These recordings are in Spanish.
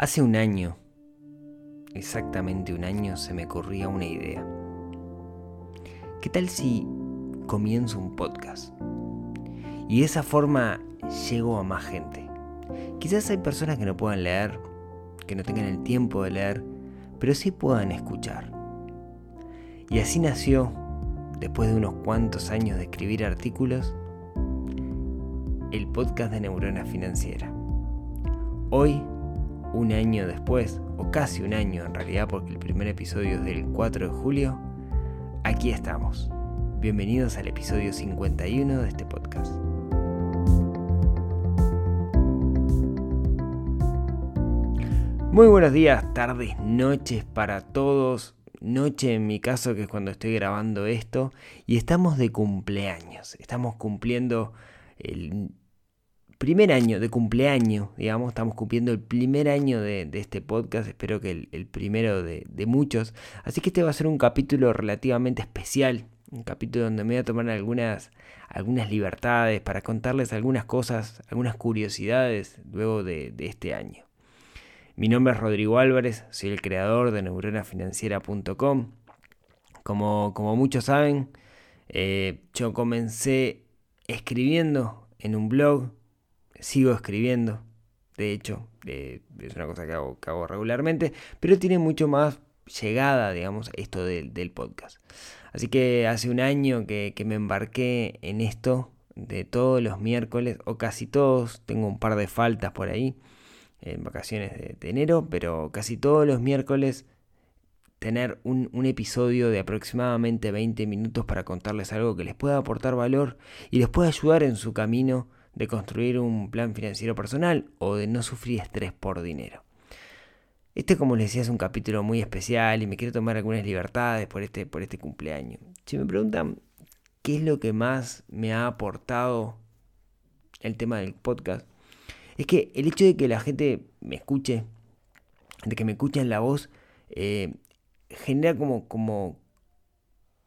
Hace un año, exactamente un año, se me ocurría una idea. ¿Qué tal si comienzo un podcast? Y de esa forma llego a más gente. Quizás hay personas que no puedan leer, que no tengan el tiempo de leer, pero sí puedan escuchar. Y así nació, después de unos cuantos años de escribir artículos, el podcast de Neurona Financiera. Hoy un año después, o casi un año en realidad, porque el primer episodio es del 4 de julio, aquí estamos. Bienvenidos al episodio 51 de este podcast. Muy buenos días, tardes, noches para todos. Noche en mi caso, que es cuando estoy grabando esto. Y estamos de cumpleaños. Estamos cumpliendo el primer año de cumpleaños, digamos, estamos cumpliendo el primer año de, este podcast, espero que el, primero de, muchos. Así que este va a ser un capítulo relativamente especial, un capítulo donde me voy a tomar algunas, algunas libertades para contarles algunas cosas, algunas curiosidades luego de, este año. Mi nombre es Rodrigo Álvarez, soy el creador de neuronafinanciera.com. Como, como muchos saben, eh, yo comencé escribiendo en un blog sigo escribiendo, de hecho, eh, es una cosa que hago, regularmente, pero tiene mucho más llegada, digamos, esto del, podcast. Así que hace un año que, me embarqué en esto de todos los miércoles, o casi todos, tengo un par de faltas por ahí, en vacaciones de, enero, pero casi todos los miércoles tener un, un, episodio de aproximadamente 20 minutos para contarles algo que les pueda aportar valor y les pueda ayudar en su camino de construir un plan financiero personal o de no sufrir estrés por dinero. Este, como les decía, es un capítulo muy especial y me quiero tomar algunas libertades por este, por este cumpleaños. Si me preguntan qué es lo que más me ha aportado el tema del podcast, es que el hecho de que la gente me escuche, de que me escuchen la voz, eh, genera como, como,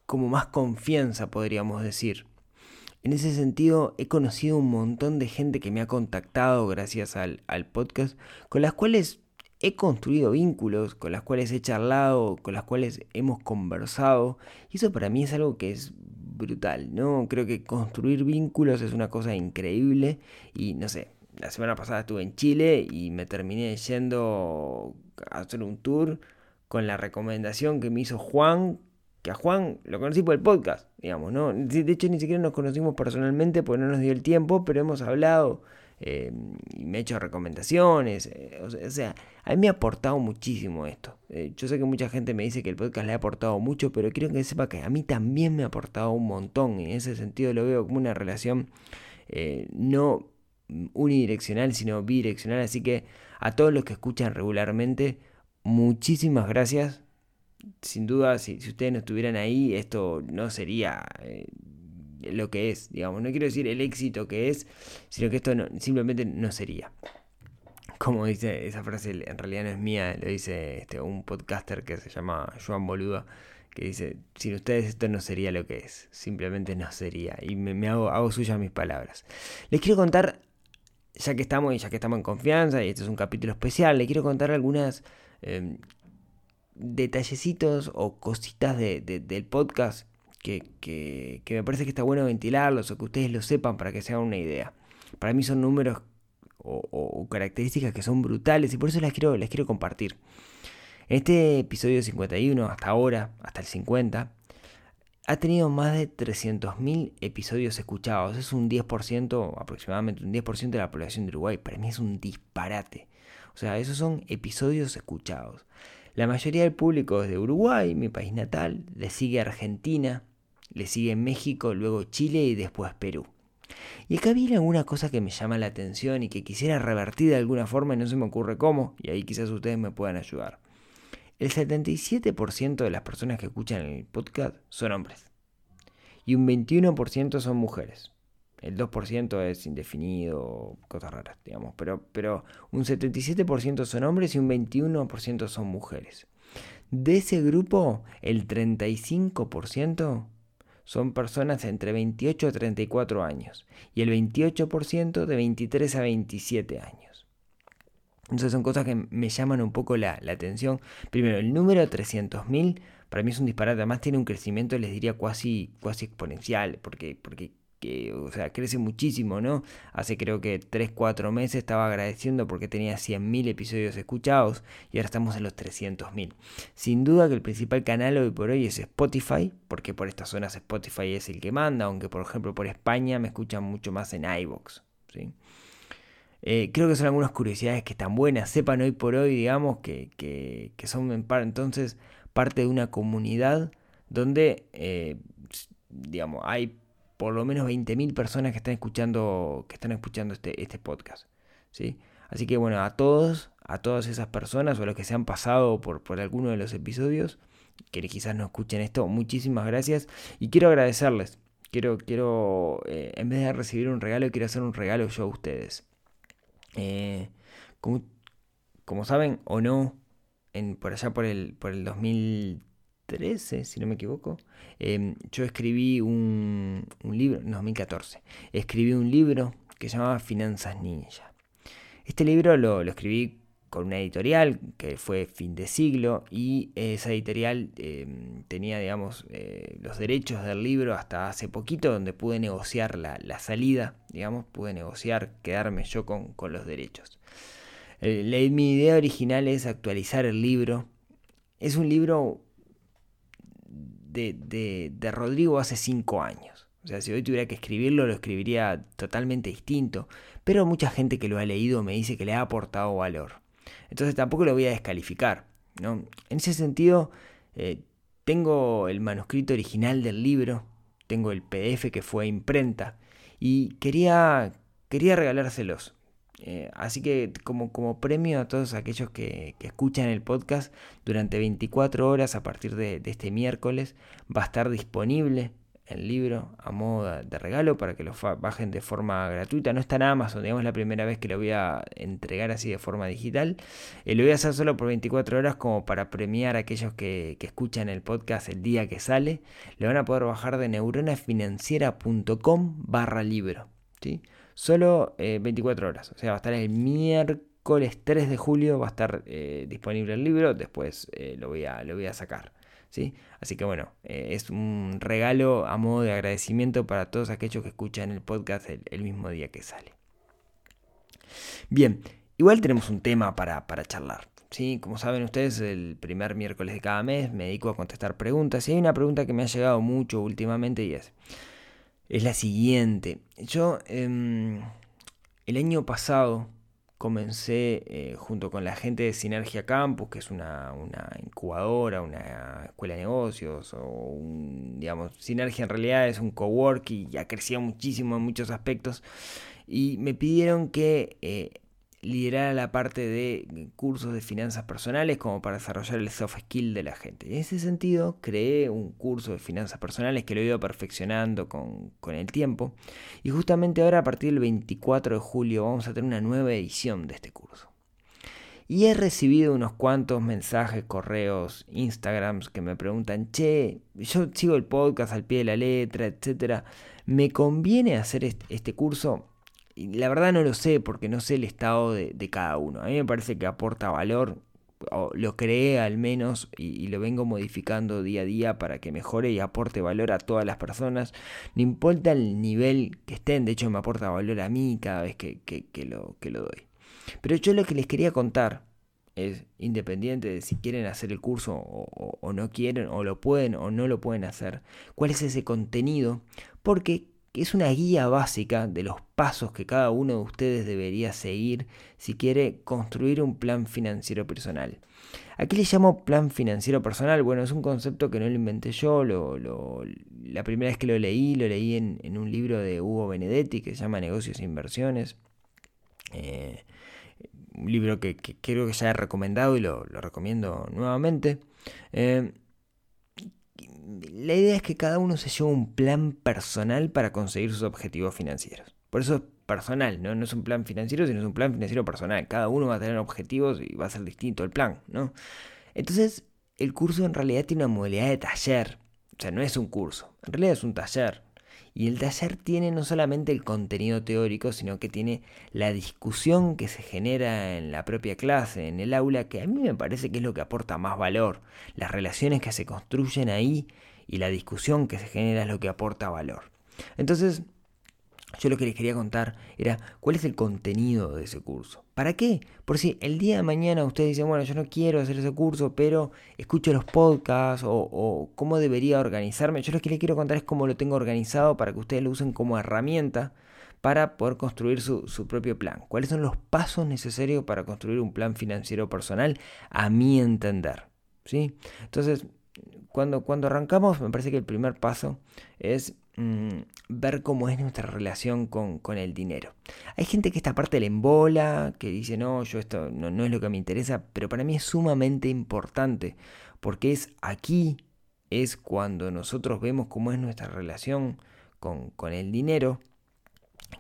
como más confianza, podríamos decir. En ese sentido, he conocido un montón de gente que me ha contactado gracias al, podcast, con las cuales he construido vínculos, con las cuales he charlado, con las cuales hemos conversado. Y eso para mí es algo que es brutal, ¿no? Creo que construir vínculos es una cosa increíble. Y no sé, la semana pasada estuve en Chile y me terminé yendo a hacer un tour con la recomendación que me hizo Juan, que a Juan lo conocí por el podcast, digamos, ¿no? De hecho, ni siquiera nos conocimos personalmente porque no nos dio el tiempo, pero hemos hablado eh, y me ha hecho recomendaciones. Eh, o, sea, a mí me ha aportado muchísimo esto. Eh, yo sé que mucha gente me dice que el podcast le ha aportado mucho, pero quiero que sepa que a mí también me ha aportado un montón. Y en ese sentido lo veo como una relación no unidireccional, sino bidireccional. Así que a todos los que escuchan regularmente, muchísimas gracias sin duda, si, ustedes no estuvieran ahí, esto no sería eh, lo que es, digamos. No quiero decir el éxito que es, sino que esto simplemente no sería. Como dice esa frase, en realidad no es mía, lo dice este, un podcaster que se llama Joan Boluda, que dice, sin ustedes esto no sería lo que es, simplemente no sería. Y me, hago, hago suyas mis palabras. Les quiero contar, ya que estamos y ya que estamos en confianza, y este es un capítulo especial, les quiero contar algunas em, detallecitos o cositas de, del podcast que, que, me parece que está bueno ventilarlos o que ustedes lo sepan para que se hagan una idea. Para mí son números o, características que son brutales y por eso las quiero, quiero compartir. En este episodio 51, hasta ahora, hasta el 50, ha tenido más de 300.000 episodios escuchados. Es un 10%, aproximadamente un 10% de la población de Uruguay. Para mí es un disparate. O sea, esos son episodios escuchados. La mayoría del público es de Uruguay, mi país natal, le sigue Argentina, le sigue México, luego Chile y después Perú. Y acá viene alguna cosa que me llama la atención y que quisiera revertir de alguna forma y no se me ocurre cómo, y ahí quizás ustedes me puedan ayudar. El 77% de las personas que escuchan el podcast son hombres y un 21% son mujeres. El 2% es indefinido, cosas raras, digamos. Pero, pero un 77% son hombres y un 21% son mujeres. De ese grupo, el 35% son personas entre 28 a 34 años y el 28% de 23 a 27 años. Entonces son cosas que me llaman un poco la, atención. Primero, el número 300.000 para mí es un disparate. Además tiene un crecimiento, les diría, cuasi, cuasi exponencial. Porque, porque que, o sea, crece muchísimo, ¿no? Hace creo que 3, 4 meses estaba agradeciendo porque tenía 100.000 episodios escuchados y ahora estamos en los 300.000. Sin duda que el principal canal hoy por hoy es Spotify, porque por estas zonas Spotify es el que manda, aunque por ejemplo por España me escuchan mucho más en iVoox, ¿sí? Eh, creo que son algunas curiosidades que están buenas. Sepan hoy por hoy, digamos, que, que, son entonces parte de una comunidad donde, eh, digamos, hay por lo menos 20.000 personas que están escuchando, que están escuchando este, este podcast. ¿sí? Así que bueno, a todos, a todas esas personas o a los que se han pasado por, por alguno de los episodios, que quizás no escuchen esto, muchísimas gracias. Y quiero agradecerles. Quiero, quiero eh, en vez de recibir un regalo, quiero hacer un regalo yo a ustedes. Eh, como, como, saben o no, en, por allá por el, por el 2000 13, si no me equivoco, em, yo escribí un, libro, en 2014, escribí un libro que se llamaba Finanzas Ninja. Este libro lo, escribí con una editorial que fue fin de siglo y esa editorial em, tenía, digamos, eh, los derechos del libro hasta hace poquito donde pude negociar la, salida, digamos, pude negociar quedarme yo con, los derechos. Eh, mi idea original es actualizar el libro. Es un libro de, Rodrigo hace cinco años. O sea, si hoy tuviera que escribirlo, lo escribiría totalmente distinto. Pero mucha gente que lo ha leído me dice que le ha aportado valor. Entonces tampoco lo voy a descalificar. ¿no? En ese sentido, eh, tengo el manuscrito original del libro, tengo el PDF que fue imprenta y quería, quería regalárselos. Eh, así que como, como, premio a todos aquellos que, escuchan el podcast, durante 24 horas a partir de, este miércoles va a estar disponible el libro a modo de regalo para que lo bajen de forma gratuita. No está en Amazon, digamos la primera vez que lo voy a entregar así de forma digital. Eh, lo voy a hacer solo por 24 horas como para premiar a aquellos que, que escuchan el podcast el día que sale. Lo van a poder bajar de neuronafinanciera.com barra libro. ¿sí? Solo 24 eh, horas. O sea, va a estar el miércoles 3 de julio, va a estar eh, disponible el libro, después eh, lo, voy a, lo voy a sacar. ¿sí? Así que bueno, es un regalo a modo de agradecimiento para todos aquellos que escuchan el podcast el, mismo día que sale. Bien, igual tenemos un tema para, para charlar. ¿sí? Como saben ustedes, el primer miércoles de cada mes me dedico a contestar preguntas. Y hay una pregunta que me ha llegado mucho últimamente y es, es la siguiente. Yo em, el año pasado comencé eh, junto con la gente de Sinergia Campus, que es una, incubadora, una escuela de negocios, o un, digamos, Sinergia en realidad es un coworking y ha crecido muchísimo en muchos aspectos. Y me pidieron que eh, liderar la parte de cursos de finanzas personales como para desarrollar el soft skill de la gente. En ese sentido, creé un curso de finanzas personales que lo he ido perfeccionando con, con, el tiempo. Y justamente ahora, a partir del 24 de julio, vamos a tener una nueva edición de este curso. Y he recibido unos cuantos mensajes, correos, Instagrams que me preguntan, che, yo sigo el podcast al pie de la letra, etcétera. ¿Me conviene hacer este curso? La verdad no lo sé porque no sé el estado de, cada uno. A mí me parece que aporta valor, o lo creé al menos y, lo vengo modificando día a día para que mejore y aporte valor a todas las personas. No importa el nivel que estén, de hecho me aporta valor a mí cada vez que, lo, que lo doy. Pero yo lo que les quería contar es independiente de si quieren hacer el curso o, o, no quieren, o lo pueden o no lo pueden hacer, cuál es ese contenido, porque que es una guía básica de los pasos que cada uno de ustedes debería seguir si quiere construir un plan financiero personal. Aquí le llamo plan financiero personal, bueno, es un concepto que no lo inventé yo, la primera vez que lo leí, lo leí en, un libro de Hugo Benedetti que se llama Negocios e Inversiones. Eh, un libro que, creo que ya he recomendado y lo, recomiendo nuevamente. Eh, la idea es que cada uno se lleve un plan personal para conseguir sus objetivos financieros. Por eso es personal, ¿no? No es un plan financiero, sino es un plan financiero personal. Cada uno va a tener objetivos y va a ser distinto el plan, ¿no? Entonces, el curso en realidad tiene una modalidad de taller. O sea, no es un curso, en realidad es un taller. Y el taller tiene no solamente el contenido teórico, sino que tiene la discusión que se genera en la propia clase, en el aula, que a mí me parece que es lo que aporta más valor. Las relaciones que se construyen ahí y la discusión que se genera es lo que aporta valor. Entonces, yo lo que les quería contar era cuál es el contenido de ese curso. ¿Para qué? Por si el día de mañana ustedes dicen, bueno, yo no quiero hacer ese curso, pero escucho los podcasts o, cómo debería organizarme. Yo lo que les quiero contar es cómo lo tengo organizado para que ustedes lo usen como herramienta para poder construir su, su propio plan. ¿Cuáles son los pasos necesarios para construir un plan financiero personal? A mi entender. ¿sí? Entonces, cuando, cuando arrancamos, me parece que el primer paso es mm, ver cómo es nuestra relación con, el dinero. Hay gente que esta parte le embola, que dice, no, yo esto no, no es lo que me interesa, pero para mí es sumamente importante, porque es aquí, es cuando nosotros vemos cómo es nuestra relación con, con el dinero,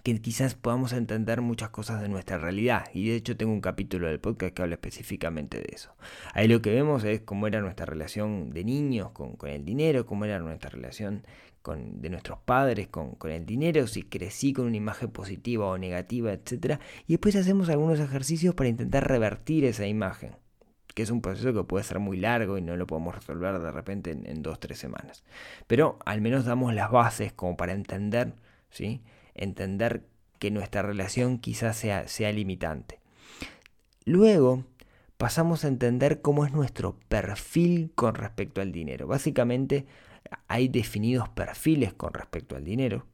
que quizás podamos entender muchas cosas de nuestra realidad. Y de hecho tengo un capítulo del podcast que habla específicamente de eso. Ahí lo que vemos es cómo era nuestra relación de niños con, el dinero, cómo era nuestra relación con, de nuestros padres con, el dinero, si crecí con una imagen positiva o negativa, etc. Y después hacemos algunos ejercicios para intentar revertir esa imagen que es un proceso que puede ser muy largo y no lo podemos resolver de repente en, en dos, tres semanas. Pero al menos damos las bases como para entender ¿sí? Entender que nuestra relación quizás sea, sea limitante. Luego pasamos a entender cómo es nuestro perfil con respecto al dinero. Básicamente hay definidos perfiles con respecto al dinero.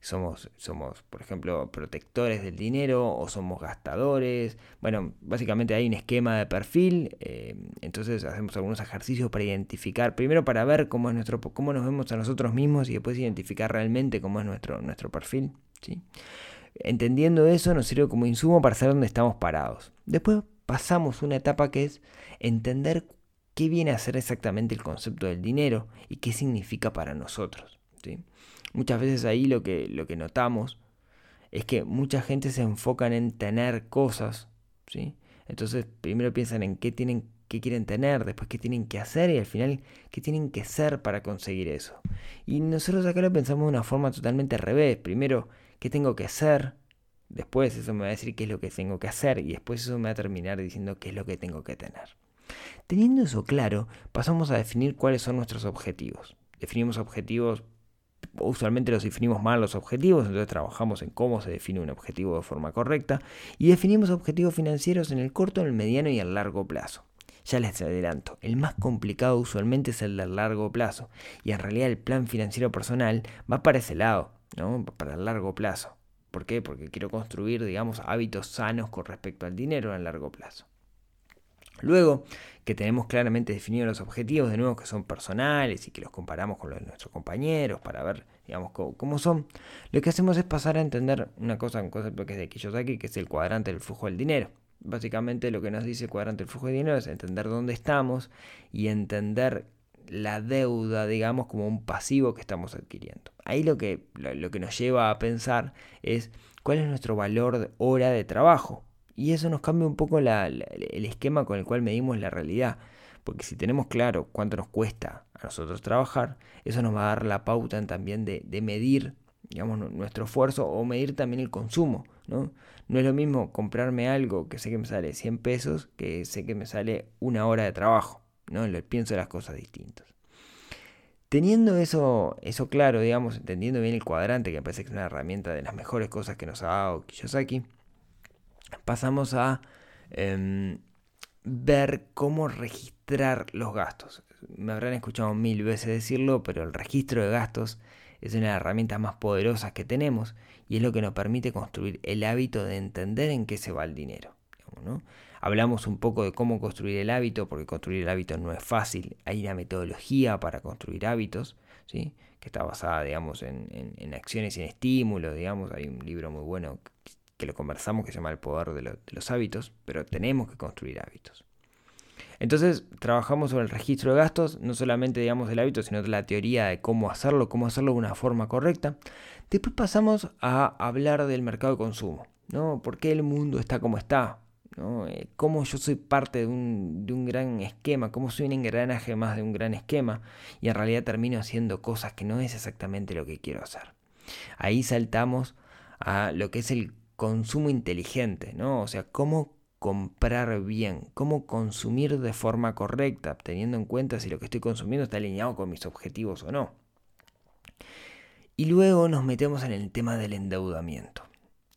Somos, somos, por ejemplo, protectores del dinero o somos gastadores. Bueno, básicamente hay un esquema de perfil, eh, entonces hacemos algunos ejercicios para identificar, primero para ver cómo, es nuestro, cómo nos vemos a nosotros mismos y después identificar realmente cómo es nuestro, nuestro perfil. ¿sí? Entendiendo eso nos sirve como insumo para saber dónde estamos parados. Después pasamos una etapa que es entender qué viene a ser exactamente el concepto del dinero y qué significa para nosotros. Muchas veces ahí lo que, lo que notamos es que mucha gente se enfoca en tener cosas, ¿sí? Entonces primero piensan en qué tienen qué quieren tener, después qué tienen que hacer y al final qué tienen que ser para conseguir eso. Y nosotros acá lo pensamos de una forma totalmente al revés. Primero, qué tengo que hacer, después eso me va a decir qué es lo que tengo que hacer y después eso me va a terminar diciendo qué es lo que tengo que tener. Teniendo eso claro, pasamos a definir cuáles son nuestros objetivos. Definimos objetivos usualmente los definimos mal los objetivos, entonces trabajamos en cómo se define un objetivo de forma correcta y definimos objetivos financieros en el corto, en el mediano y el largo plazo. Ya les adelanto, el más complicado usualmente es el del largo plazo y en realidad el plan financiero personal va para ese lado, ¿no? para el largo plazo. ¿Por qué? Porque quiero construir, digamos, hábitos sanos con respecto al dinero en largo plazo. Luego que tenemos claramente definidos los objetivos, de nuevo que son personales y que los comparamos con los de nuestros compañeros para ver, digamos, cómo, son, lo que hacemos es pasar a entender una cosa, un concepto que es de Kiyosaki, que es el cuadrante del flujo del dinero. Básicamente lo que nos dice el cuadrante del flujo del dinero es entender dónde estamos y entender la deuda, digamos, como un pasivo que estamos adquiriendo. Ahí lo que, lo que nos lleva a pensar es cuál es nuestro valor de hora de trabajo. Y eso nos cambia un poco el esquema con el cual medimos la realidad. Porque si tenemos claro cuánto nos cuesta a nosotros trabajar, eso nos va a dar la pauta también de, medir digamos, nuestro esfuerzo o medir también el consumo. ¿no? no es lo mismo comprarme algo que sé que me sale 100 pesos que sé que me sale una hora de trabajo. ¿no? Pienso las cosas distintas. Teniendo eso, eso claro, digamos, entendiendo bien el cuadrante, que me parece que es una herramienta de las mejores cosas que nos ha dado Kiyosaki, pasamos a em, ver cómo registrar los gastos. Me habrán escuchado mil veces decirlo, pero el registro de gastos es una de las herramientas más poderosas que tenemos y es lo que nos permite construir el hábito de entender en qué se va el dinero. Hablamos un poco de cómo construir el hábito, porque construir el hábito no es fácil. Hay una metodología para construir hábitos, ¿sí? que está basada digamos, en, en acciones y en estímulos. Digamos. Hay un libro muy bueno que lo conversamos, que se llama el poder de, los hábitos, pero tenemos que construir hábitos. Entonces trabajamos sobre el registro de gastos, no solamente digamos el hábito, sino la teoría de cómo hacerlo, cómo hacerlo de una forma correcta. Después pasamos a hablar del mercado de consumo, ¿no? ¿Por qué el mundo está como está? ¿no? Eh, cómo yo soy parte de un, de un, gran esquema, cómo soy un engranaje más de un gran esquema y en realidad termino haciendo cosas que no es exactamente lo que quiero hacer. Ahí saltamos a lo que es el consumo inteligente, ¿no? O sea, cómo comprar bien, cómo consumir de forma correcta, teniendo en cuenta si lo que estoy consumiendo está alineado con mis objetivos o no. Y luego nos metemos en el tema del endeudamiento.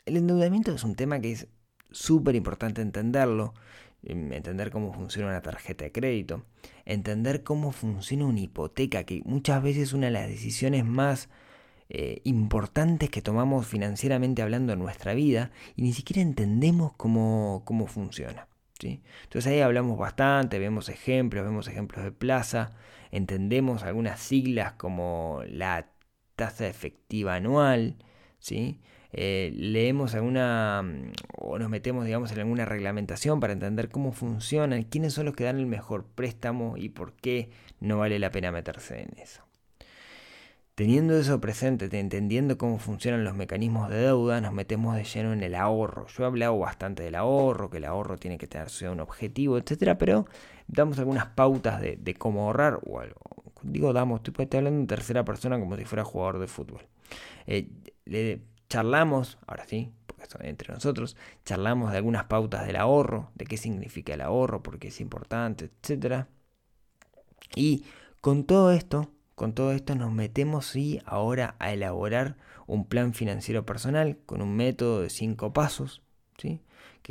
El endeudamiento es un tema que es súper importante entenderlo, em, entender cómo funciona una tarjeta de crédito, entender cómo funciona una hipoteca, que muchas veces es una de las decisiones más eh, importantes que tomamos financieramente hablando en nuestra vida y ni siquiera entendemos cómo, cómo funciona. ¿sí? Entonces ahí hablamos bastante, vemos ejemplos, vemos ejemplos de plaza, entendemos algunas siglas como la tasa efectiva anual, ¿sí? Eh, leemos alguna mm, o nos metemos digamos en alguna reglamentación para entender cómo funcionan, quiénes son los que dan el mejor préstamo y por qué no vale la pena meterse en eso. Teniendo eso presente, entendiendo cómo funcionan los mecanismos de deuda, nos metemos de lleno en el ahorro. Yo he hablado bastante del ahorro, que el ahorro tiene que tener un objetivo, etcétera, pero damos algunas pautas de, cómo ahorrar, o algo. Digo, damos, estoy, hablando en tercera persona como si fuera jugador de fútbol. Eh, charlamos, ahora sí, porque son entre nosotros, charlamos de algunas pautas del ahorro, de qué significa el ahorro, por qué es importante, etcétera. Y con todo esto con todo esto nos metemos sí ahora a elaborar un plan financiero personal con un método de cinco pasos, ¿sí?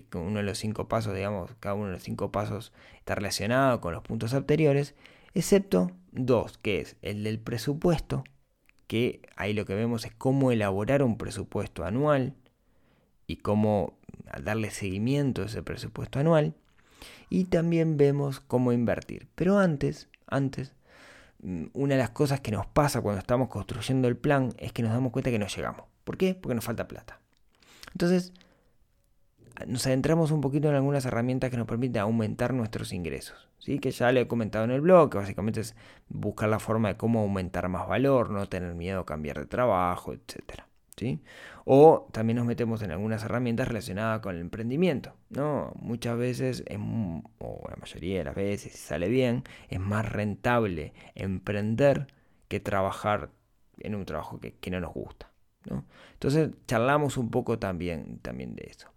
que uno de los cinco pasos, digamos, cada uno de los cinco pasos está relacionado con los puntos anteriores, excepto dos, que es el del presupuesto, que ahí lo que vemos es cómo elaborar un presupuesto anual y cómo darle seguimiento a ese presupuesto anual, y también vemos cómo invertir. Pero antes, antes una de las cosas que nos pasa cuando estamos construyendo el plan es que nos damos cuenta que no llegamos. ¿Por qué? Porque nos falta plata. Entonces, nos adentramos un poquito en algunas herramientas que nos permiten aumentar nuestros ingresos. ¿sí? Que ya le he comentado en el blog, que básicamente es buscar la forma de cómo aumentar más valor, no tener miedo a cambiar de trabajo, etcétera. O también nos metemos en algunas herramientas relacionadas con el emprendimiento, ¿no? Muchas veces, o la mayoría de las veces, si sale bien, es más rentable emprender que trabajar en un trabajo que, no nos gusta, ¿no? Entonces charlamos un poco también, también de eso.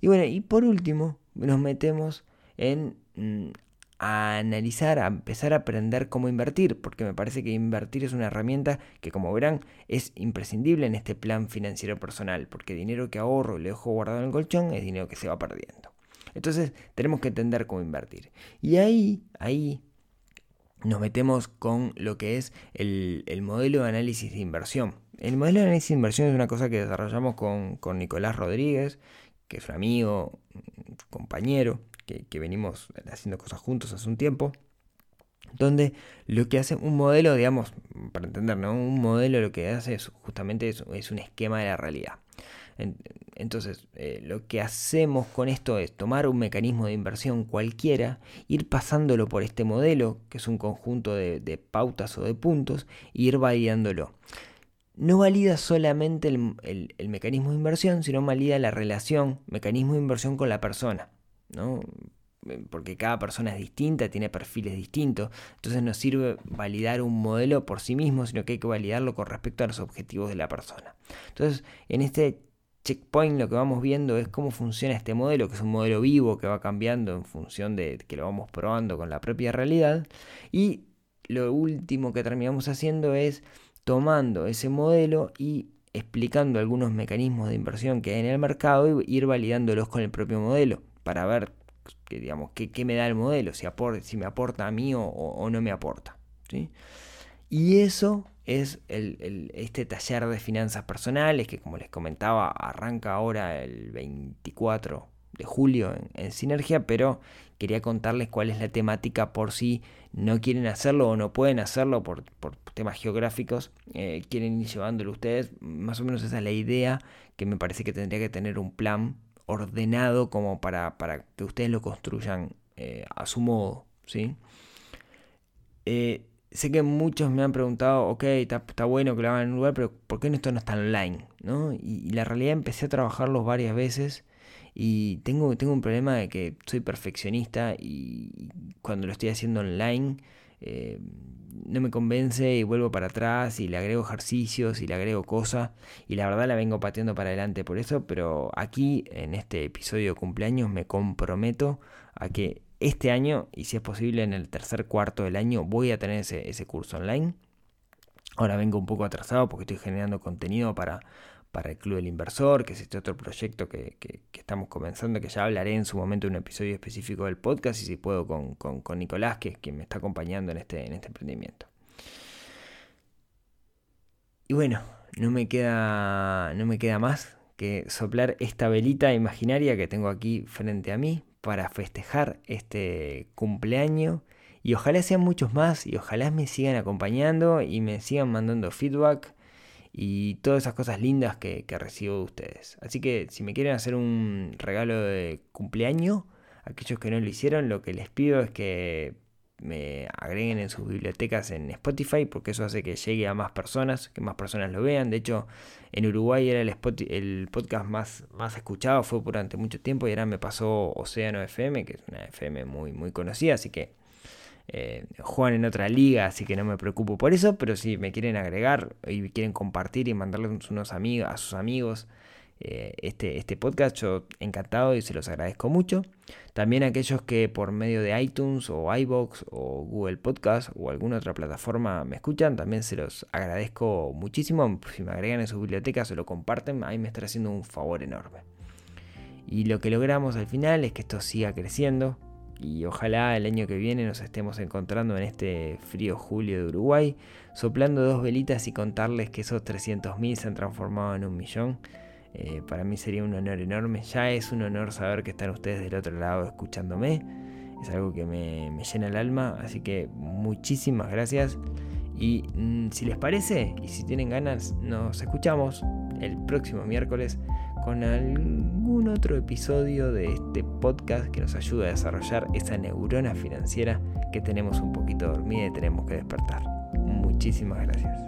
Y bueno, y por último, nos metemos en mm, a analizar, a empezar a aprender cómo invertir, porque me parece que invertir es una herramienta que, como verán, es imprescindible en este plan financiero personal, porque dinero que ahorro y le dejo guardado en el colchón es dinero que se va perdiendo. Entonces, tenemos que entender cómo invertir. Y ahí, ahí nos metemos con lo que es el, el, modelo de análisis de inversión. El modelo de análisis de inversión es una cosa que desarrollamos con, con Nicolás Rodríguez, que es un amigo, compañero, que, venimos haciendo cosas juntos hace un tiempo, donde lo que hace un modelo, digamos, para entender, ¿no? Un modelo lo que hace es justamente es, un esquema de la realidad. Entonces, eh, lo que hacemos con esto es tomar un mecanismo de inversión cualquiera, ir pasándolo por este modelo, que es un conjunto de, pautas o de puntos, e ir validándolo. No valida solamente el, el mecanismo de inversión, sino valida la relación mecanismo de inversión con la persona. ¿No? Eh, porque cada persona es distinta, tiene perfiles distintos, entonces no sirve validar un modelo por sí mismo, sino que hay que validarlo con respecto a los objetivos de la persona. Entonces, en este checkpoint lo que vamos viendo es cómo funciona este modelo, que es un modelo vivo que va cambiando en función de que lo vamos probando con la propia realidad. Y lo último que terminamos haciendo es tomando ese modelo y explicando algunos mecanismos de inversión que hay en el mercado y ir validándolos con el propio modelo para ver que, digamos, qué, me da el modelo, si, si me aporta a mí o, no me aporta. ¿sí? Y eso es este taller de finanzas personales que, como les comentaba, arranca ahora el 24 de julio en, Sinergia, pero quería contarles cuál es la temática por si no quieren hacerlo o no pueden hacerlo por, temas geográficos, eh, quieren ir llevándolo ustedes. Más o menos esa es la idea que me parece que tendría que tener un plan ordenado como para, que ustedes lo construyan eh, a su modo, ¿sí? Eh, sé que muchos me han preguntado, ok, está, bueno que lo hagan en un lugar, pero ¿por qué esto no está online? ¿no? Y, la realidad empecé a trabajarlos varias veces Y tengo, tengo un problema de que soy perfeccionista y cuando lo estoy haciendo online eh, no me convence y vuelvo para atrás y le agrego ejercicios y le agrego cosas y la verdad la vengo pateando para adelante por eso, pero aquí en este episodio de cumpleaños me comprometo a que este año y si es posible en el tercer cuarto del año voy a tener ese, ese curso online. Ahora vengo un poco atrasado porque estoy generando contenido para, para el Club del Inversor, que es este otro proyecto que, estamos comenzando, que ya hablaré en su momento en un episodio específico del podcast y si puedo con, con, Nicolás, que es quien me está acompañando en este, en este emprendimiento. Y bueno, no me queda, no me queda más que soplar esta velita imaginaria que tengo aquí frente a mí para festejar este cumpleaños y ojalá sean muchos más y ojalá me sigan acompañando y me sigan mandando feedback y todas esas cosas lindas que, recibo de ustedes. Así que si me quieren hacer un regalo de cumpleaños, aquellos que no lo hicieron, lo que les pido es que me agreguen en sus bibliotecas en Spotify, porque eso hace que llegue a más personas, que más personas lo vean. De hecho, en Uruguay era el, el podcast más, más escuchado, fue durante mucho tiempo, y ahora me pasó Océano FM, que es una FM muy, muy conocida, así que eh, juegan en otra liga, así que no me preocupo por eso, pero si me quieren agregar y quieren compartir y mandarles unos amigos, a sus amigos eh, este, este podcast, yo encantado y se los agradezco mucho. También aquellos que por medio de iTunes o iBox o Google Podcast o alguna otra plataforma me escuchan, también se los agradezco muchísimo. Si me agregan en su biblioteca, se lo comparten, ahí me está haciendo un favor enorme. Y lo que logramos al final es que esto siga creciendo, y ojalá el año que viene nos estemos encontrando en este frío julio de Uruguay, soplando dos velitas y contarles que esos 300.000 se han transformado en un millón. Eh, para mí sería un honor enorme. Ya es un honor saber que están ustedes del otro lado escuchándome. Es algo que me, llena el alma. Así que muchísimas gracias. Y mm, si les parece y si tienen ganas, nos escuchamos el próximo miércoles con algún otro episodio de este podcast que nos ayuda a desarrollar esa neurona financiera que tenemos un poquito dormida y tenemos que despertar. Muchísimas gracias.